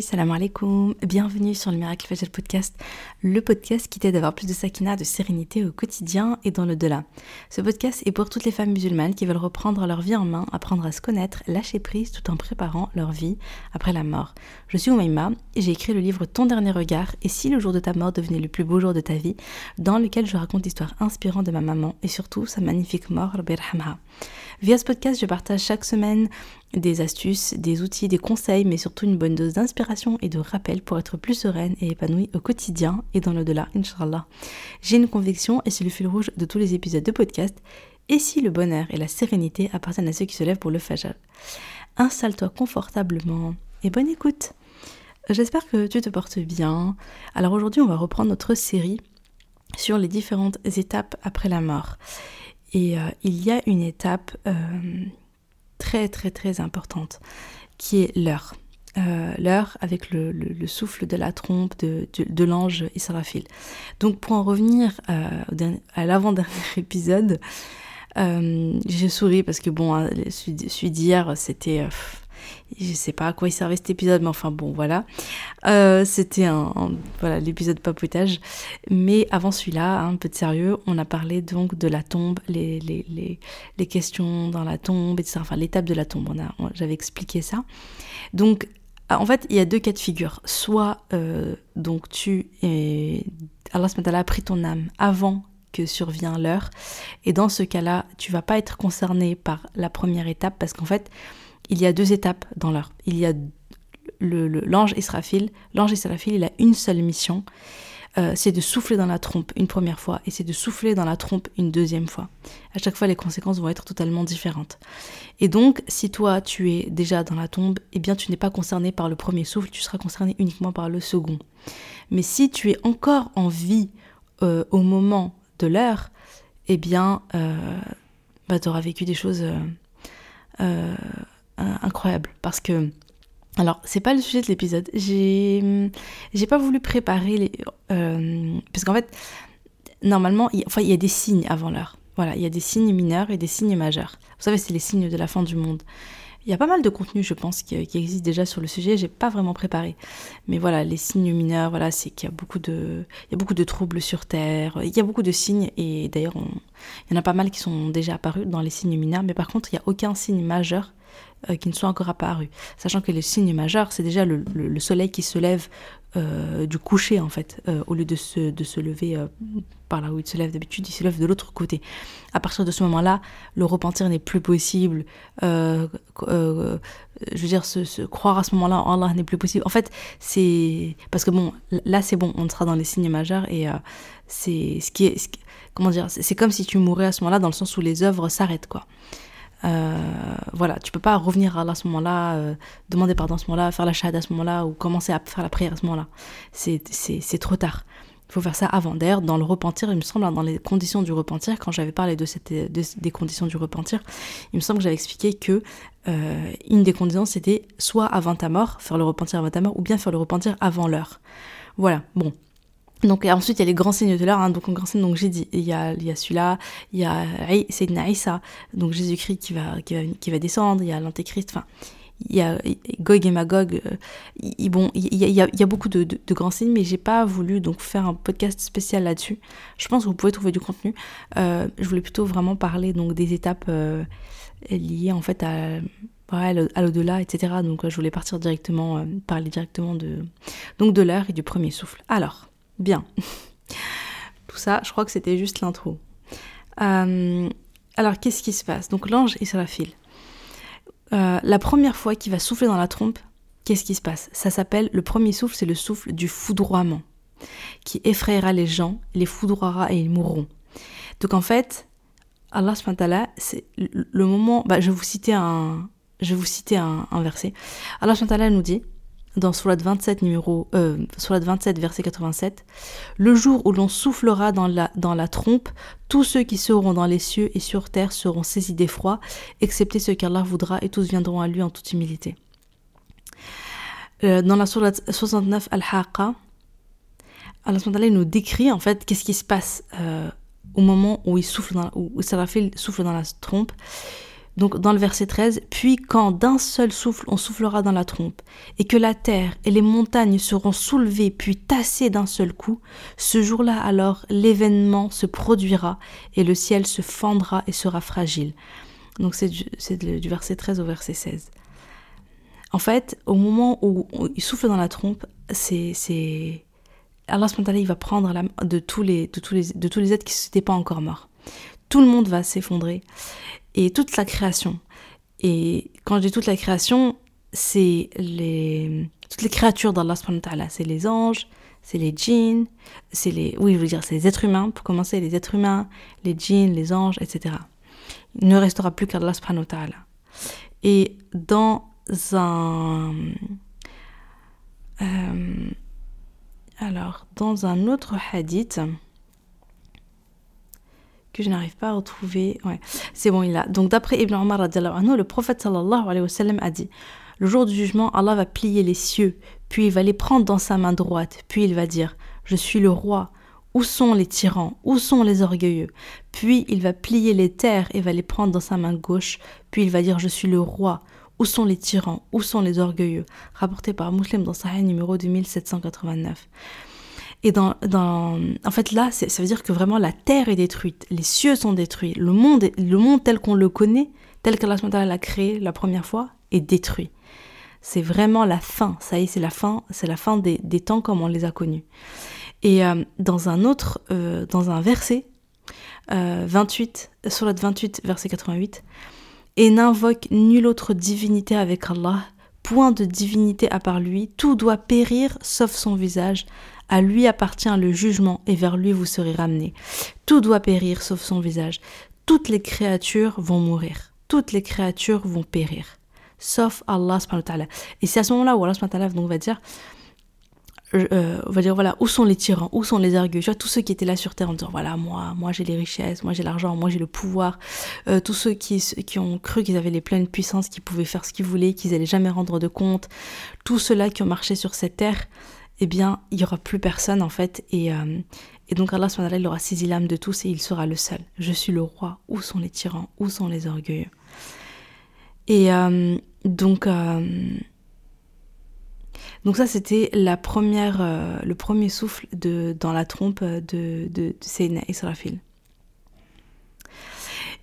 Salam alaikum, bienvenue sur le Miracle Fajr Podcast, le podcast qui t'aide à avoir plus de sakina, de sérénité au quotidien et dans le delà. Ce podcast est pour toutes les femmes musulmanes qui veulent reprendre leur vie en main, apprendre à se connaître, lâcher prise tout en préparant leur vie après la mort. Je suis Oumaima et j'ai écrit le livre Ton dernier regard et si le jour de ta mort devenait le plus beau jour de ta vie, dans lequel je raconte l'histoire inspirante de ma maman et surtout sa magnifique mort, Birhamha. Via ce podcast, je partage chaque semaine des astuces, des outils, des conseils, mais surtout une bonne dose d'inspiration et de rappel pour être plus sereine et épanouie au quotidien et dans le-delà, Inch'Allah. J'ai une conviction et c'est le fil rouge de tous les épisodes de podcast. Et si le bonheur et la sérénité appartiennent à ceux qui se lèvent pour le fajr? Installe-toi confortablement et bonne écoute. J'espère que tu te portes bien. Alors aujourd'hui, on va reprendre notre série sur les différentes étapes après la mort. Et euh, il y a une étape euh, très très très importante qui est l'heure. Euh, l'heure avec le, souffle de la trompe de, de, l'ange Israfil. Donc pour en revenir à l'avant-dernier épisode, j'ai souri parce que bon, hein, celui d'hier c'était je sais pas à quoi il servait cet épisode, mais enfin bon, voilà. Euh, c'était un, voilà l'épisode papotage. Mais avant celui-là, un peu de sérieux, on a parlé donc de la tombe, les, les, les, les questions dans la tombe, etc. Enfin, l'étape de la tombe, on a, j'avais expliqué ça. Donc, en fait, il y a deux cas de figure. Soit, euh, donc, tu es... Allah a pris ton âme avant que survient l'heure. Et dans ce cas-là, tu vas pas être concerné par la première étape parce qu'en fait, il y a deux étapes dans l'heure. Il y a l'ange Israfil. L'ange Israfil, il a une seule mission. Euh, c'est de souffler dans la trompe une première fois et c'est de souffler dans la trompe une deuxième fois. À chaque fois, les conséquences vont être totalement différentes. Et donc, si toi, tu es déjà dans la tombe, eh bien, tu n'es pas concerné par le premier souffle, tu seras concerné uniquement par le second. Mais si tu es encore en vie euh, au moment de l'heure, eh bien, euh, bah, tu auras vécu des choses incroyable parce que alors c'est pas le sujet de l'épisode j'ai j'ai pas voulu préparer les euh, parce qu'en fait normalement il, enfin il y a des signes avant l'heure voilà il y a des signes mineurs et des signes majeurs vous savez c'est les signes de la fin du monde il y a pas mal de contenu, je pense, qui, qui existe déjà sur le sujet. J'ai pas vraiment préparé, mais voilà, les signes mineurs, voilà, c'est qu'il y a beaucoup de, il y a beaucoup de troubles sur Terre. Il y a beaucoup de signes, et d'ailleurs, il y en a pas mal qui sont déjà apparus dans les signes mineurs. Mais par contre, il y a aucun signe majeur euh, qui ne sont encore apparus. Sachant que les signes majeurs, c'est déjà le, soleil qui se lève euh, du coucher, en fait, euh, au lieu de se, de se lever par là où il se lève d'habitude, il se lève de l'autre côté. À partir de ce moment-là, le repentir n'est plus possible. je veux dire, se, croire à ce moment-là en Allah n'est plus possible. En fait, c'est. Parce que bon, là, c'est bon, on sera dans les signes majeurs et c'est ce qui est. comment dire C'est comme si tu mourais à ce moment-là, dans le sens où les œuvres s'arrêtent, quoi. Euh, voilà, tu peux pas revenir à, ce moment-là, euh, demander pardon à ce moment-là, faire la shahada à ce moment-là ou commencer à faire la prière à ce moment-là. C'est trop tard. Il faut faire ça avant. D'ailleurs, dans le repentir, il me semble, hein, dans les conditions du repentir, quand j'avais parlé de, cette, des conditions du repentir, il me semble que j'avais expliqué que euh, une des conditions, c'était soit avant ta mort, faire le repentir avant ta mort, ou bien faire le repentir avant l'heure. Voilà, bon, donc ensuite il y a les grands signes de l'heure, hein, donc grand signe, donc j'ai dit, il y a, il y a celui-là, il y a Sayyidina Isa, donc Jésus-Christ qui va, qui, va, qui va descendre, il y a l'Antéchrist, enfin il y a Gog et Magog, euh, bon, il y, a, il, y a, beaucoup de, de, grands signes, mais j'ai pas voulu donc faire un podcast spécial là-dessus. Je pense que vous pouvez trouver du contenu. Euh, je voulais plutôt vraiment parler donc des étapes euh, liées en fait à, à l'au-delà, etc. Donc je voulais partir directement, parler directement de donc de l'heure et du premier souffle. Alors, Bien. Tout ça, je crois que c'était juste l'intro. Euh, alors, qu'est-ce qui se passe? Donc, l'ange Israfil. Euh, la première fois qu'il va souffler dans la trompe, qu'est-ce qui se passe? Ça s'appelle, le premier souffle, c'est le souffle du foudroiement, qui effrayera les gens, les foudroiera et ils mourront. Donc, en fait, Allah c'est le moment. Bah, je vais vous citer un, je vous citer un, un verset. Allah nous dit dans Surat 27, numéro, euh, 27, verset 87, Le jour où l'on soufflera dans la, dans la trompe, tous ceux qui seront dans les cieux et sur terre seront saisis d'effroi, excepté ceux qu'Allah voudra, et tous viendront à lui en toute humilité. Euh, dans la Surat 69, Al-Haqqa, Allah nous décrit en fait qu'est-ce qui se passe euh, au moment où il souffle dans, où souffle dans la trompe. Donc dans le verset 13, puis quand d'un seul souffle on soufflera dans la trompe, et que la terre et les montagnes seront soulevées puis tassées d'un seul coup, ce jour-là alors l'événement se produira et le ciel se fendra et sera fragile. Donc c'est du, verset 13 au verset 16. En fait, au moment où il souffle dans la trompe, c'est... Allah il va prendre la, de, tous les, de, tous les, de tous les êtres qui n'étaient pas encore morts. Tout le monde va s'effondrer et toute la création. Et quand je dis toute la création, c'est les, toutes les créatures d'Allah, c'est les anges, c'est les djinns, c'est les, oui, je veux dire, c'est les êtres humains, pour commencer, les êtres humains, les djinns, les anges, etc. Il ne restera plus qu'Allah Et dans un, euh, alors, dans un autre hadith, que je n'arrive pas à retrouver. Ouais, c'est bon, il a. Donc d'après Ibn Omar, le prophète a dit Le jour du jugement, Allah va plier les cieux, puis il va les prendre dans sa main droite, puis il va dire Je suis le roi. Où sont les tyrans? Où sont les orgueilleux? Puis il va plier les terres et va les prendre dans sa main gauche, puis il va dire Je suis le roi. Où sont les tyrans? Où sont les orgueilleux? Rapporté par Muslim dans Sahih numéro 2789. Et dans, en fait, là, ça veut dire que vraiment la terre est détruite, les cieux sont détruits, le monde, le monde tel qu'on le connaît, tel qu'Allah l'a créé la première fois, est détruit. C'est vraiment la fin. Ça y est, c'est la fin, c'est la fin des, temps comme on les a connus. Et euh, dans un autre, euh, dans un verset, euh, 28, surat 28, verset 88, et n'invoque nulle autre divinité avec Allah, point de divinité à part lui, tout doit périr sauf son visage, à lui appartient le jugement et vers lui vous serez ramenés. Tout doit périr sauf son visage. Toutes les créatures vont mourir. Toutes les créatures vont périr. Sauf Allah Et c'est à ce moment-là où Allah donc va dire, euh, on va dire voilà où sont les tyrans, où sont les orgueilleux, tu vois tous ceux qui étaient là sur terre en disant voilà moi moi j'ai les richesses, moi j'ai l'argent, moi j'ai le pouvoir, euh, tous ceux qui, ont cru qu'ils avaient les pleines puissances, qu'ils pouvaient faire ce qu'ils voulaient, qu'ils allaient jamais rendre de compte, tous ceux-là qui ont marché sur cette terre, eh bien, il n'y aura plus personne en fait. Et, euh, et donc Allah il aura saisi l'âme de tous et il sera le seul. Je suis le roi. Où sont les tyrans Où sont les orgueilleux? Et euh, donc, euh, donc ça, c'était première, le premier souffle dans la trompe de, de, de Israfil.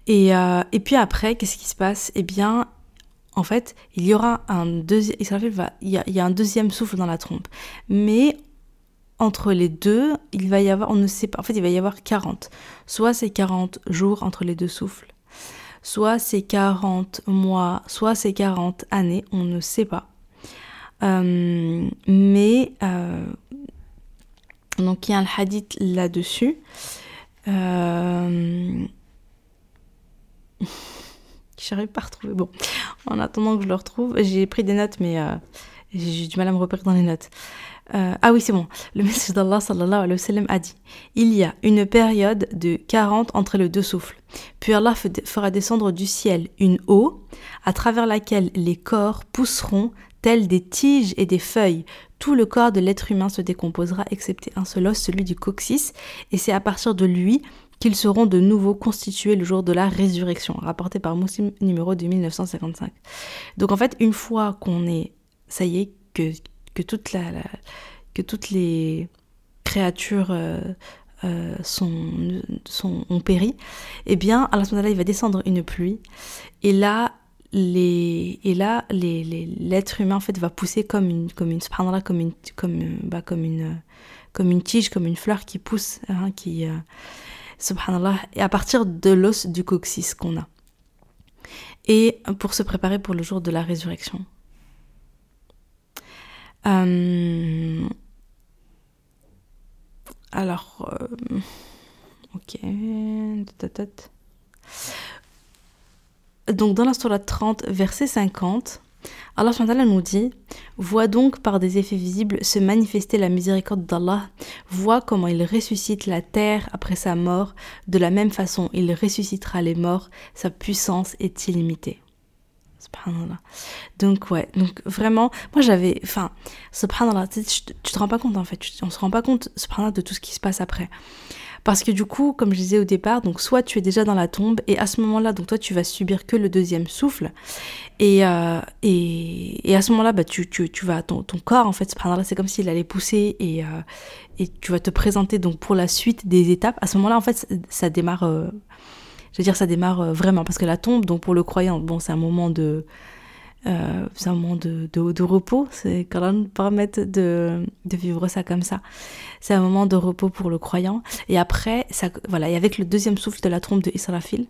Et, et puis après, qu'est-ce qui se passe? Eh bien, en fait, il y aura un deuxième, a, un deuxième souffle dans la trompe. Mais entre les deux, il va y avoir, on ne sait pas, il va y avoir 40. Soit c'est 40 jours entre les deux souffles, soit c'est 40 mois, soit c'est 40 années, on ne sait pas. Euh, mais, euh, donc il y a un hadith là-dessus. Euh, J'arrive pas à retrouver. Bon, en attendant que je le retrouve, j'ai pris des notes, mais euh, j'ai du mal à me repérer dans les notes. Euh, ah oui, c'est bon. Le message d'Allah sallallahu alayhi a dit Il y a une période de 40 entre les deux souffles. Puis Allah fera descendre du ciel une eau à travers laquelle les corps pousseront tels des tiges et des feuilles. Tout le corps de l'être humain se décomposera, excepté un seul os, celui du coccyx, et c'est à partir de lui qu'ils seront de nouveau constitués le jour de la résurrection, rapporté par Muslim numéro 2955. Donc en fait, une fois qu'on est, ça y est, que, que, toute la, que toutes les créatures euh, euh, sont, sont, ont péri, eh bien, à ce moment-là, il va descendre une pluie, et là, les, et là, les, l'être humain en fait va pousser comme une, comme une, comme une, comme, bah, comme une, comme une tige, comme une fleur qui pousse, hein, qui, euh, subhanallah, à partir de l'os du coccyx qu'on a. Et pour se préparer pour le jour de la résurrection. Euh, alors, euh, ok. Donc dans la surah 30, verset 50, Allah nous dit Vois donc par des effets visibles se manifester la miséricorde d'Allah, vois comment il ressuscite la terre après sa mort, de la même façon il ressuscitera les morts, sa puissance est illimitée. Subhanallah. Donc ouais, donc vraiment, moi j'avais, enfin, subhanallah, tu, tu te rends pas compte en fait, on se rend pas compte, subhanallah, de tout ce qui se passe après. Parce que du coup, comme je disais au départ, donc soit tu es déjà dans la tombe et à ce moment-là, donc toi tu vas subir que le deuxième souffle et, euh, à ce moment-là, bah, tu, vas ton, ton corps en fait, c'est comme s'il allait pousser et, euh, tu vas te présenter pour la suite des étapes. À ce moment-là, en fait, ça, démarre, euh, je veux dire, ça démarre vraiment parce que la tombe, donc pour le croyant, bon, c'est un moment de euh, c'est un moment de, repos, c'est quand même permettre de, de vivre ça comme ça. C'est un moment de repos pour le croyant. Et après, voilà, et avec le deuxième souffle de la trompe de Israfil,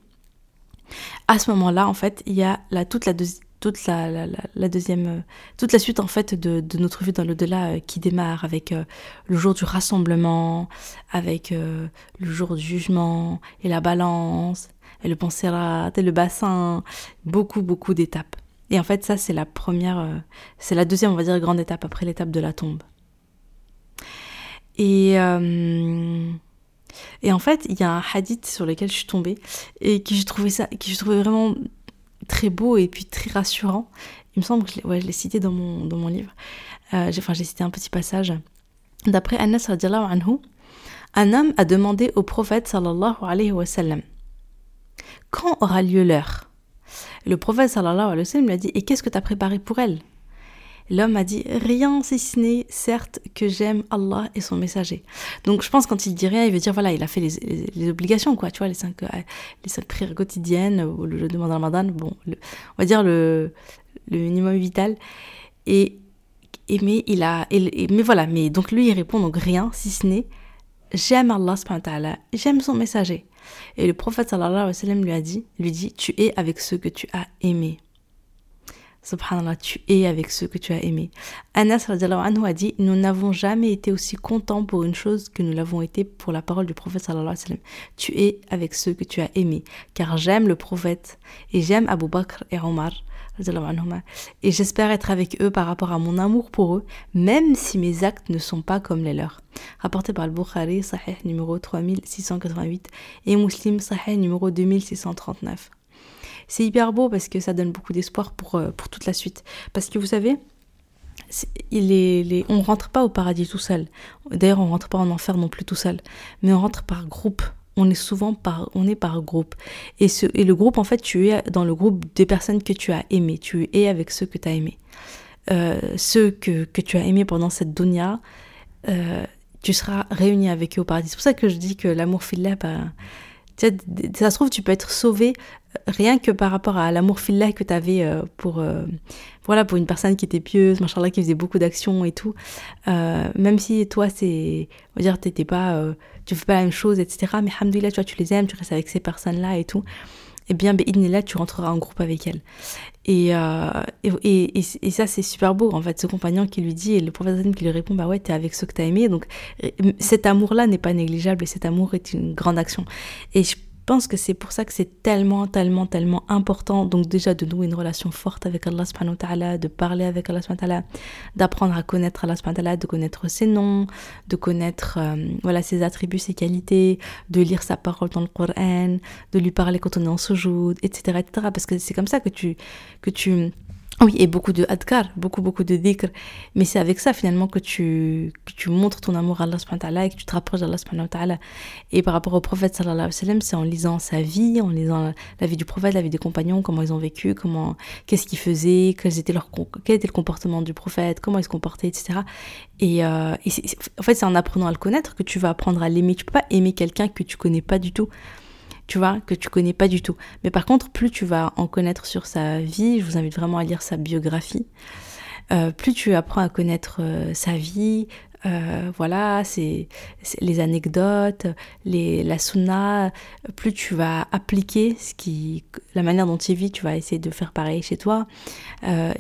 à ce moment-là, en fait, il y a toute la toute la, deuxième, toute la suite en fait de, de notre vie dans l'au-delà euh, qui démarre avec euh, le jour du rassemblement, avec le jour du jugement et la balance et le pensérat et le bassin, beaucoup beaucoup d'étapes. Et en fait, ça, c'est la première, euh, c'est la deuxième, on va dire, grande étape après l'étape de la tombe. Et, euh, et en fait, il y a un hadith sur lequel je suis tombée et qui je trouvais ça, qui je trouvais vraiment très beau et puis très rassurant. Il me semble que je l'ai ouais, cité dans mon, dans mon livre. Euh, enfin, j'ai cité un petit passage. D'après Anas anhu, un homme a demandé au prophète sallallahu alayhi wa sallam Quand aura lieu l'heure? Le prophète sallallahu alayhi wa sallam lui a dit Et qu'est-ce que tu as préparé pour elle? L'homme a dit Rien si ce n'est, certes, que j'aime Allah et son messager. Donc je pense quand il dit rien, il veut dire voilà, il a fait les, obligations, quoi, tu vois, les cinq, euh, prières quotidiennes, le jeûne de Ramadan, bon, on va dire le, le minimum vital. Et, et mais il a. Et, mais voilà, mais donc lui il répond donc rien si ce n'est J'aime Allah, j'aime son messager. Et le prophète lui a dit, lui dit, tu es avec ceux que tu as aimés. Subhanallah, tu es avec ceux que tu as aimés. Anas a dit, nous n'avons jamais été aussi contents pour une chose que nous l'avons été pour la parole du prophète sallallahu alayhi. Tu es avec ceux que tu as aimés. Car j'aime le prophète et j'aime Abu Bakr et Omar et j'espère être avec eux par rapport à mon amour pour eux, même si mes actes ne sont pas comme les leurs. Rapporté par le Bukhari, Sahih numéro 3688 et Muslim, Sahih numéro 2639. C'est hyper beau parce que ça donne beaucoup d'espoir pour, euh, pour toute la suite. Parce que vous savez, il est, on rentre pas au paradis tout seul. D'ailleurs, on rentre pas en enfer non plus tout seul. Mais on rentre par groupe on est souvent par, on est par groupe. Et, ce, et le groupe, en fait, tu es dans le groupe des personnes que tu as aimées. Tu es avec ceux que tu as aimés. Euh, ceux que, que, tu as aimés pendant cette dunya, euh, tu seras réuni avec eux au paradis. C'est pour ça que je dis que l'amour fillah, ça se trouve, tu peux être sauvé euh, rien que par rapport à l'amour fillah que tu avais pour, voilà, pour une personne qui était pieuse, machallah, qui faisait beaucoup d'actions et tout. même si toi, c'est, on va dire, t'étais pas tu fais pas la même chose, etc. Mais hamdoulilah, tu tu les aimes, tu restes avec ces personnes-là et tout. Eh bien, là, tu rentreras en groupe avec elles. Euh, et, et, et, ça, c'est super beau, en fait, ce compagnon qui lui dit, et le professeur qui lui répond, bah ouais, t'es avec ceux que t'as aimés. Donc, cet amour-là n'est pas négligeable et cet amour est une grande action. Et je pense que c'est pour ça que c'est tellement, tellement, tellement important. Donc déjà de nouer une relation forte avec Allah subhanahu wa ta'ala, de parler avec Allah subhanahu wa ta'ala, d'apprendre à connaître Allah subhanahu wa ta'ala, de connaître ses noms, de connaître euh, voilà, ses attributs, ses qualités, de lire sa parole dans le Coran, de lui parler quand on est en sujoud, etc., etc. Parce que c'est comme ça que tu, que tu oui, et beaucoup de adkar, beaucoup, beaucoup de dhikr. Mais c'est avec ça, finalement, que tu, que tu montres ton amour à Allah subhanahu et que tu te rapproches d'Allah subhanahu. Et par rapport au prophète sallallahu alayhi c'est en lisant sa vie, en lisant la, vie du prophète, la vie des compagnons, comment ils ont vécu, comment, qu'est-ce qu'ils faisaient, quels étaient leur, quel était le comportement du prophète, comment ils se comportaient, etc. Et, euh, et en fait, c'est en apprenant à le connaître que tu vas apprendre à l'aimer. Tu peux pas aimer quelqu'un que tu connais pas du tout tu vois, que tu connais pas du tout. Mais par contre, plus tu vas en connaître sur sa vie, je vous invite vraiment à lire sa biographie, euh, plus tu apprends à connaître euh, sa vie, euh, voilà, c'est les anecdotes, les, la sunna, plus tu vas appliquer ce qui, la manière dont tu vis, tu vas essayer de faire pareil chez toi,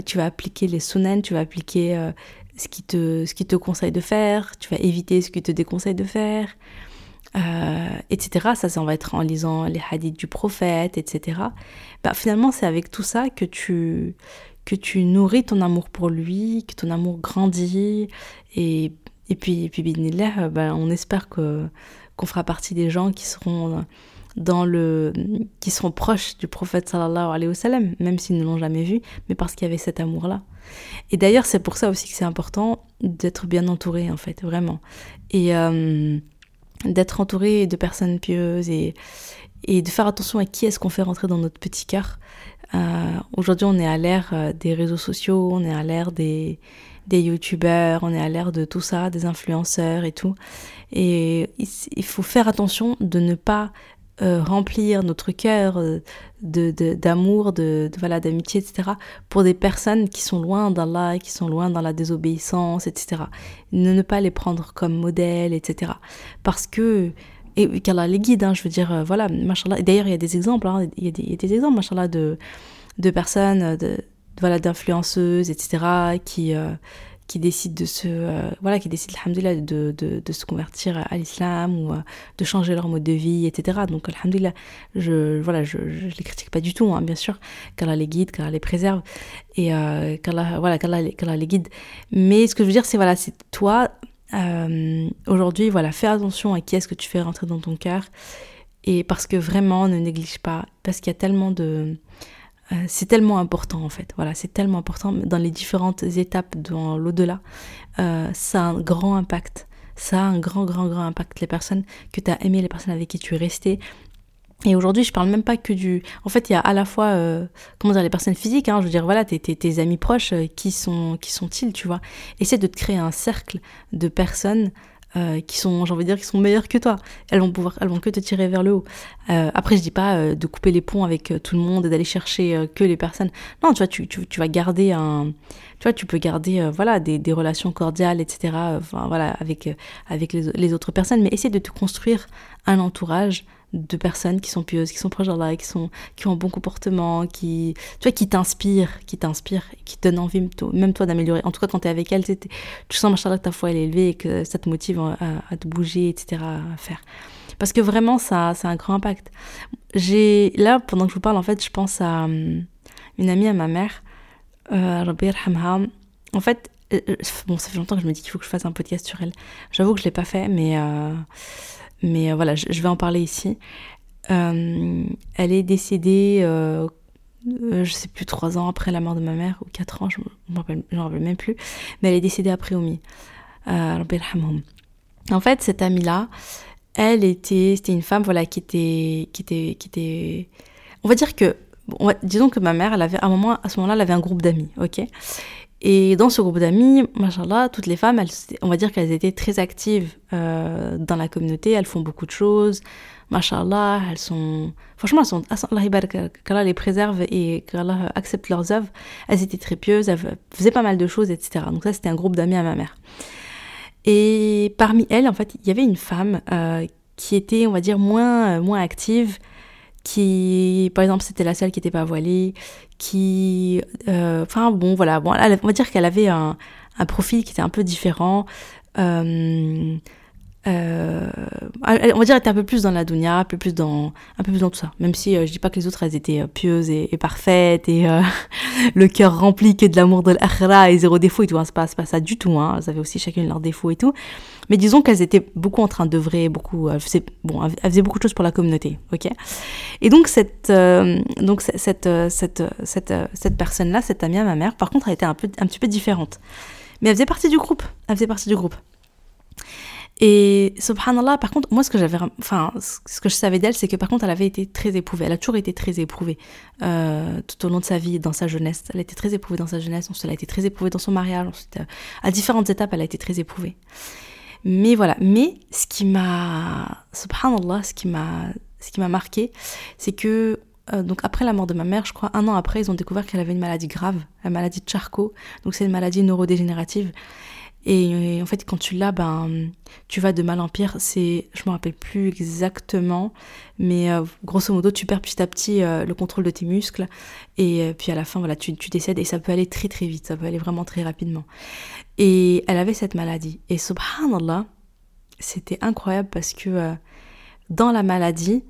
tu vas appliquer les sunan, tu vas appliquer ce qui, te, ce qui te conseille de faire, tu vas éviter ce qui te déconseille de faire, euh, etc. Ça, ça, va être en lisant les hadiths du prophète, etc. Bah, finalement, c'est avec tout ça que tu, que tu nourris ton amour pour lui, que ton amour grandit. Et, et puis, et puis bah, on espère que, qu'on fera partie des gens qui seront dans le qui proches du prophète sallallahu alayhi wa sallam, même s'ils ne l'ont jamais vu, mais parce qu'il y avait cet amour-là. Et d'ailleurs, c'est pour ça aussi que c'est important d'être bien entouré, en fait, vraiment. Et, euh, d'être entouré de personnes pieuses et, et de faire attention à qui est-ce qu'on fait rentrer dans notre petit cœur. Euh, aujourd'hui, on est à l'ère euh, des réseaux sociaux, on est à l'ère des, des youtubeurs, on est à l'ère de tout ça, des influenceurs et tout. Et il faut faire attention de ne pas euh, remplir notre cœur de, d'amour, de, voilà, d'amitié, etc. pour des personnes qui sont loin d'Allah, qui sont loin dans la désobéissance, etc. Ne, pas les prendre comme modèle, etc. Parce que et qu'elle a les guides, hein, je veux dire, euh, voilà, machallah. D'ailleurs, il y a des exemples, hein, il, y a des, il, y a exemples, machallah, de, de personnes, de, voilà, d'influenceuses, etc., qui, euh, qui décident de se, euh, voilà, qui décident, alhamdoulilah, de, de, de, se convertir à l'islam ou de changer leur mode de vie, etc. Donc, alhamdoulilah, je, voilà, je, je, les critique pas du tout, hein, bien sûr, qu'Allah les guide, qu'Allah les préserve et euh, qu'Allah, voilà, qu'Allah les guide. Mais ce que je veux dire, c'est, voilà, c'est toi, euh, aujourd'hui, voilà, fais attention à qui est-ce que tu fais rentrer dans ton cœur. Et parce que vraiment, ne néglige pas, parce qu'il y a tellement de... Euh, c'est tellement important en fait, voilà, c'est tellement important dans les différentes étapes dans l'au-delà. Euh, ça a un grand impact, ça a un grand, grand, grand impact. Les personnes que tu as aimées, les personnes avec qui tu es resté, et aujourd'hui, je parle même pas que du. En fait, il y a à la fois, euh, comment dire, les personnes physiques. Hein, je veux dire, voilà, tes, tes, amis proches, qui sont, qui sont-ils, tu vois Essaie de te créer un cercle de personnes euh, qui sont, j'ai envie de dire, qui sont meilleures que toi. Elles vont pouvoir, elles vont que te tirer vers le haut. Euh, après, je dis pas euh, de couper les ponts avec tout le monde et d'aller chercher que les personnes. Non, tu vois, tu, tu, vas garder un, tu vois, tu peux garder, voilà, des, des, relations cordiales, etc. Enfin, voilà, avec avec les, les autres personnes, mais essaie de te construire un entourage de personnes qui sont pieuses, qui sont proches d'Allah, qui sont qui ont un bon comportement, qui tu vois qui t'inspirent, qui t'inspirent, qui te donnent envie même toi d'améliorer. En tout cas quand tu es avec elle, tu sens machallah que ta foi est élevée et que ça te motive à, te bouger, etc. à faire. Parce que vraiment ça ça a un grand impact. J'ai là pendant que je vous parle en fait, je pense à hum, une amie à ma mère, euh, En fait, euh, euh, bon ça fait longtemps que je me dis qu'il faut que je fasse un podcast sur elle. J'avoue que je l'ai pas fait, mais euh, mais euh, voilà, je, vais en parler ici. Euh, elle est décédée, euh, je sais plus, trois ans après la mort de ma mère, ou quatre ans, je ne me rappelle, même plus, mais elle est décédée après Omi. en fait, cette amie-là, elle était, c'était une femme, voilà, qui était, qui était, qui était, on va dire que, disons que ma mère, elle avait, à un moment, à ce moment-là, elle avait un groupe d'amis, ok? Et dans ce groupe d'amis, machallah, toutes les femmes, on va dire qu'elles étaient très actives euh, dans la communauté, elles font beaucoup de choses, machallah, elles sont... Franchement, elles sont... qu'Allah les préserve et qu'Allah accepte leurs œuvres. Elles étaient très pieuses, elles faisaient pas mal de choses, etc. Donc ça, c'était un groupe d'amis à ma mère. Et parmi elles, en fait, il y avait une femme euh, qui était, on va dire, moins, euh, moins active, qui, par exemple, c'était la seule qui n'était pas voilée, qui, euh, enfin bon, voilà, bon, on va dire qu'elle avait un, un, profil qui était un peu différent. Euh, euh, on va dire était un peu plus dans la dunya, un peu plus dans, un peu plus dans tout ça. Même si euh, je dis pas que les autres elles étaient euh, pieuses et, parfaites et euh, le cœur rempli que de l'amour de l'akhira et zéro défaut et tout. Hein, c'est pas, pas ça du tout. Hein, elles avaient aussi chacune leurs défauts et tout. Mais disons qu'elles étaient beaucoup en train d'œuvrer, beaucoup, elles faisaient, bon, elles faisaient beaucoup de choses pour la communauté, ok? Et donc cette, donc cette, cette, cette, cette personne là, cette amie à ma mère, par contre, elle était un peu, un petit peu différente. Mais elle faisait partie du groupe. Elle faisait partie du groupe. Et subhanallah, par contre, moi ce que j'avais, enfin, ce que je savais d'elle, c'est que par contre, elle avait été très éprouvée. Elle a toujours été très éprouvée euh, tout au long de sa vie, dans sa jeunesse. Elle a été très éprouvée dans sa jeunesse. Ensuite, elle a été très éprouvée dans son mariage. Ensuite, euh, à différentes étapes, elle a été très éprouvée. Mais voilà. Mais ce qui m'a, subhanallah, ce qui m'a, ce qui m'a marqué, c'est que euh, donc après la mort de ma mère, je crois un an après, ils ont découvert qu'elle avait une maladie grave, la maladie de Charcot. Donc c'est une maladie neurodégénérative. Et, en fait, quand tu l'as, ben, tu vas de mal en pire. C'est, je me rappelle plus exactement, mais euh, grosso modo, tu perds petit à petit euh, le contrôle de tes muscles. Et euh, puis à la fin, voilà, tu, tu, décèdes et ça peut aller très très vite. Ça peut aller vraiment très rapidement. Et elle avait cette maladie. Et subhanallah, c'était incroyable parce que dans la maladie,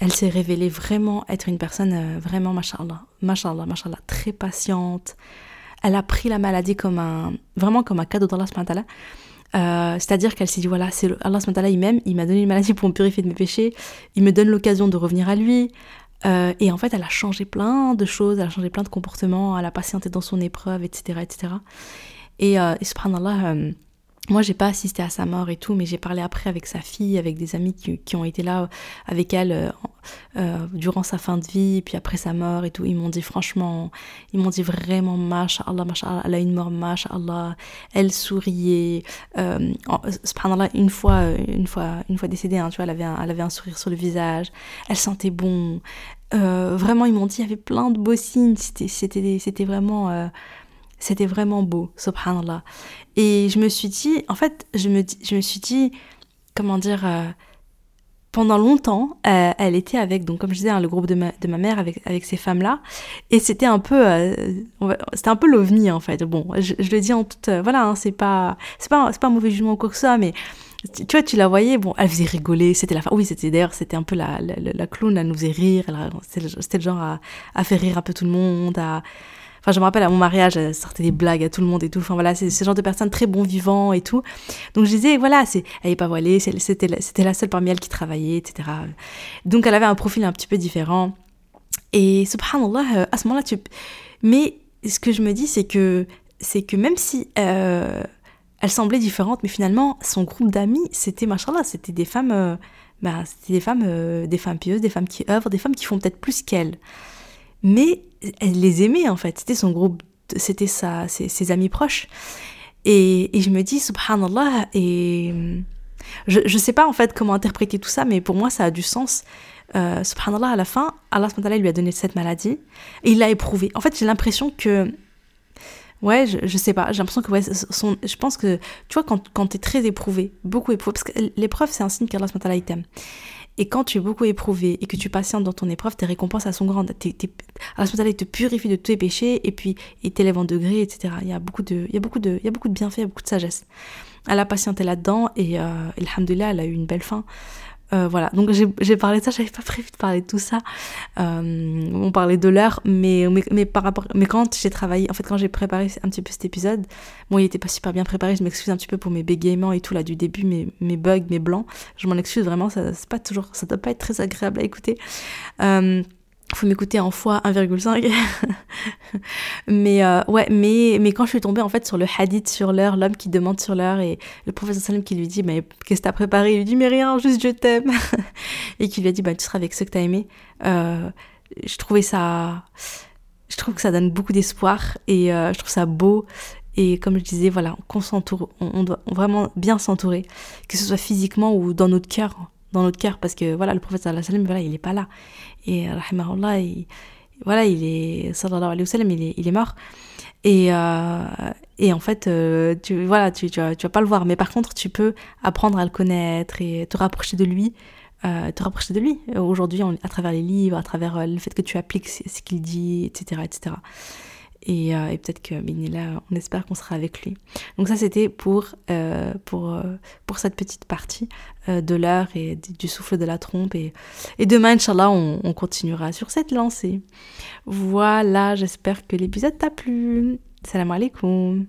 elle s'est révélée vraiment être une personne vraiment, mashallah, mashallah, mashallah, très patiente elle a pris la maladie comme un, vraiment comme un cadeau d'Allah euh, c'est-à-dire qu'elle s'est dit voilà, c'est Allah il m'aime, il m'a donné une maladie pour me purifier de mes péchés, il me donne l'occasion de revenir à lui. Euh, et en fait, elle a changé plein de choses, elle a changé plein de comportements, elle a patienté dans son épreuve, etc. etc. Et, euh, et subhanallah, euh, moi, j'ai pas assisté à sa mort et tout, mais j'ai parlé après avec sa fille, avec des amis qui, qui ont été là avec elle euh, euh, durant sa fin de vie, puis après sa mort et tout. Ils m'ont dit franchement, ils m'ont dit vraiment, mashallah, mashallah, elle a une mort, mashallah. Elle souriait. Euh, subhanallah, une fois, une fois, une fois décédée, hein, tu vois, elle avait, un, elle avait un sourire sur le visage. Elle sentait bon. Euh, vraiment, ils m'ont dit, il y avait plein de beaux signes. C'était vraiment. C'était vraiment beau, subhanallah. Et je me suis dit, en fait, je me, je me suis dit, comment dire, euh, pendant longtemps, euh, elle était avec, donc comme je disais, hein, le groupe de ma, de ma mère avec, avec ces femmes-là. Et c'était un peu, euh, peu l'ovni en fait. Bon, je, le dis en toute, voilà, hein, c'est pas, pas, pas un mauvais jugement ou quoi que soit, mais tu vois, tu la voyais, bon, elle faisait rigoler, c'était la Oui, c'était d'ailleurs, c'était un peu la, la, la, clown, elle nous faisait rire, c'était le genre à, à, faire rire un peu tout le monde, à, Je me rappelle à mon mariage, elle sortait des blagues à tout le monde et tout. Enfin voilà, c'est ce genre de personne très bon vivant et tout. Donc je disais, voilà, c'est, elle n'est pas voilée, c'était la seule parmi elles qui travaillait, etc. Donc elle avait un profil un petit peu différent. Et subhanallah, euh, à ce moment-là, tu. Mais ce que je me dis, c'est que, que même si. Euh, elle semblait différente, mais finalement, son groupe d'amis, c'était, machallah, c'était des femmes, euh, bah, c'était des femmes, des femmes pieuses, des femmes qui œuvrent, des femmes qui font peut-être plus qu'elle. Mais elle les aimait en fait. C'était son groupe, c'était sa, ses, amis proches. Et, je me dis, subhanallah, et je ne sais pas en fait comment interpréter tout ça, mais pour moi ça a du sens. Euh, subhanallah, à la fin, Allah lui a donné cette maladie et il l'a éprouvé. En fait, j'ai l'impression que. Ouais, je, je sais pas, j'ai l'impression que ouais, son, je pense que, tu vois, quand, quand tu es très éprouvé, beaucoup éprouvé, parce que l'épreuve c'est un signe qu'Allah t'aime. Et quand tu es beaucoup éprouvé et que tu patientes dans ton épreuve, tes récompenses sont grandes. T'es, t'es, Allah te purifie de tous tes péchés et puis il t'élève en degrés, etc. Il y a beaucoup de, il y a beaucoup de, il y a beaucoup de bienfaits, il y a beaucoup de sagesse. Elle a patienté là-dedans et, euh, elle a eu une belle fin. Euh, voilà, donc j'ai parlé de ça, j'avais pas prévu de parler de tout ça. Euh, on parlait de l'heure, mais, mais, par rapport, mais quand j'ai travaillé, en fait, quand j'ai préparé un petit peu cet épisode, bon, il était pas super bien préparé, je m'excuse un petit peu pour mes bégaiements et tout là du début, mes, mes bugs, mes blancs, je m'en excuse vraiment, ça, pas toujours, ça doit pas être très agréable à écouter. Euh, faut m'écouter en fois 1,5 mais euh, ouais mais mais quand je suis tombée en fait sur le hadith sur l'heure l'homme qui demande sur l'heure et le professeur Salim qui lui dit mais qu'est-ce que t'as préparé? Il lui dit mais rien juste je t'aime. Et qui lui a dit bah tu seras avec ceux que t'as aimé euh, je trouvais ça je trouve que ça donne beaucoup d'espoir et euh, je trouve ça beau. Et comme je disais voilà on, doit vraiment bien s'entourer que ce soit physiquement ou dans notre cœur dans notre cœur parce que voilà le prophète sallam voilà il est pas là. Et rahimahullah il, voilà il est sallallahu alayhi wa il est, il est mort. Et, euh, et en fait euh, tu voilà tu, tu, vas, tu vas pas le voir. Mais par contre tu peux apprendre à le connaître et te rapprocher de lui euh, te rapprocher de lui aujourd'hui à travers les livres à travers euh, le fait que tu appliques ce qu'il dit etc etc et, euh, et peut-être que on espère qu'on sera avec lui. Donc ça, c'était pour, euh, pour, euh, pour cette petite partie de l'heure et du souffle de la trompe. Et, demain, Inch'Allah, on, on continuera sur cette lancée. Voilà, j'espère que l'épisode t'a plu. Salam alaikum.